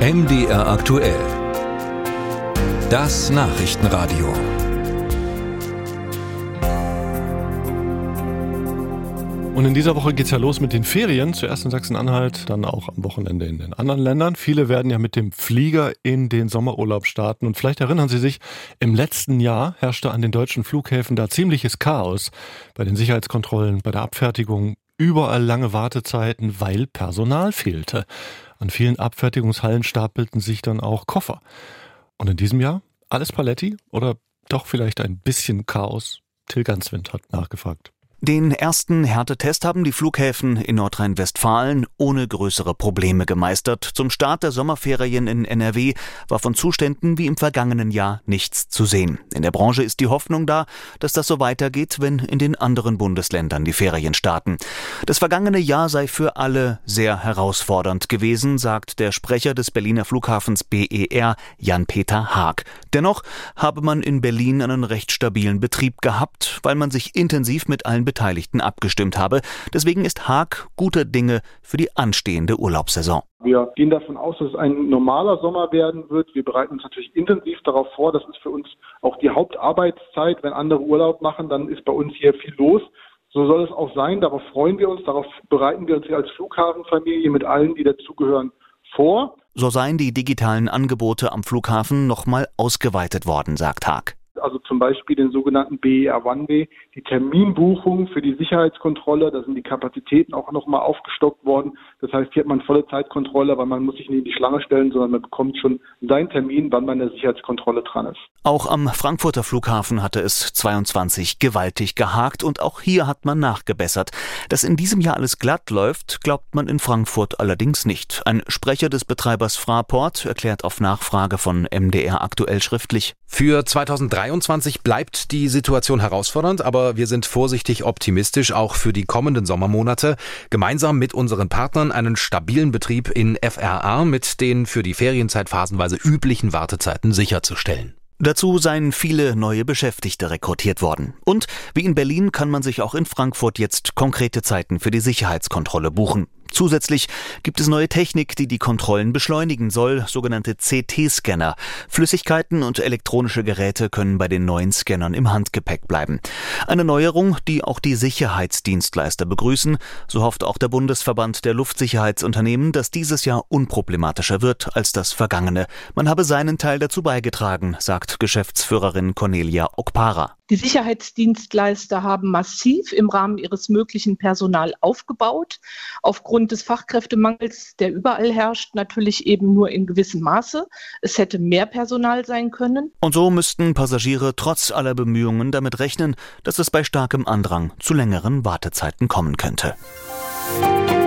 MDR aktuell. Das Nachrichtenradio. Und in dieser Woche geht's ja los mit den Ferien. Zuerst in Sachsen-Anhalt, dann auch am Wochenende in den anderen Ländern. Viele werden ja mit dem Flieger in den Sommerurlaub starten. Und vielleicht erinnern Sie sich, im letzten Jahr herrschte an den deutschen Flughäfen da ziemliches Chaos. Bei den Sicherheitskontrollen, bei der Abfertigung, überall lange Wartezeiten, weil Personal fehlte. An vielen Abfertigungshallen stapelten sich dann auch Koffer. Und in diesem Jahr alles Paletti oder doch vielleicht ein bisschen Chaos? Till Ganswind hat nachgefragt. Den ersten Härtetest haben die Flughäfen in Nordrhein-Westfalen ohne größere Probleme gemeistert. Zum Start der Sommerferien in NRW war von Zuständen wie im vergangenen Jahr nichts zu sehen. In der Branche ist die Hoffnung da, dass das so weitergeht, wenn in den anderen Bundesländern die Ferien starten. Das vergangene Jahr sei für alle sehr herausfordernd gewesen, sagt der Sprecher des Berliner Flughafens BER, Jan-Peter Haag. Dennoch habe man in Berlin einen recht stabilen Betrieb gehabt, weil man sich intensiv mit allen Beteiligten abgestimmt habe. Deswegen ist Haag guter Dinge für die anstehende Urlaubssaison. Wir gehen davon aus, dass es ein normaler Sommer werden wird. Wir bereiten uns natürlich intensiv darauf vor. Das ist für uns auch die Hauptarbeitszeit. Wenn andere Urlaub machen, dann ist bei uns hier viel los. So soll es auch sein. Darauf freuen wir uns. Darauf bereiten wir uns hier als Flughafenfamilie mit allen, die dazugehören, vor. So seien die digitalen Angebote am Flughafen nochmal ausgeweitet worden, sagt Haag also zum Beispiel den sogenannten BER One-Way, die Terminbuchung für die Sicherheitskontrolle, da sind die Kapazitäten auch nochmal aufgestockt worden. Das heißt, hier hat man volle Zeitkontrolle, weil man muss sich nicht in die Schlange stellen, sondern man bekommt schon seinen Termin, wann man in der Sicherheitskontrolle dran ist. Auch am Frankfurter Flughafen hatte es 22 gewaltig gehakt und auch hier hat man nachgebessert. Dass in diesem Jahr alles glatt läuft, glaubt man in Frankfurt allerdings nicht. Ein Sprecher des Betreibers Fraport erklärt auf Nachfrage von MDR aktuell schriftlich. Für 2023 bleibt die Situation herausfordernd, aber wir sind vorsichtig optimistisch auch für die kommenden Sommermonate, gemeinsam mit unseren Partnern einen stabilen Betrieb in FRA mit den für die Ferienzeit phasenweise üblichen Wartezeiten sicherzustellen. Dazu seien viele neue Beschäftigte rekrutiert worden. Und wie in Berlin kann man sich auch in Frankfurt jetzt konkrete Zeiten für die Sicherheitskontrolle buchen. Zusätzlich gibt es neue Technik, die die Kontrollen beschleunigen soll, sogenannte CT-Scanner. Flüssigkeiten und elektronische Geräte können bei den neuen Scannern im Handgepäck bleiben. Eine Neuerung, die auch die Sicherheitsdienstleister begrüßen. So hofft auch der Bundesverband der Luftsicherheitsunternehmen, dass dieses Jahr unproblematischer wird als das vergangene. Man habe seinen Teil dazu beigetragen, sagt Geschäftsführerin Cornelia Okpara. Die Sicherheitsdienstleister haben massiv im Rahmen ihres möglichen Personal aufgebaut. Aufgrund des Fachkräftemangels, der überall herrscht, natürlich eben nur in gewissem Maße. Es hätte mehr Personal sein können. Und so müssten Passagiere trotz aller Bemühungen damit rechnen, dass es bei starkem Andrang zu längeren Wartezeiten kommen könnte. Musik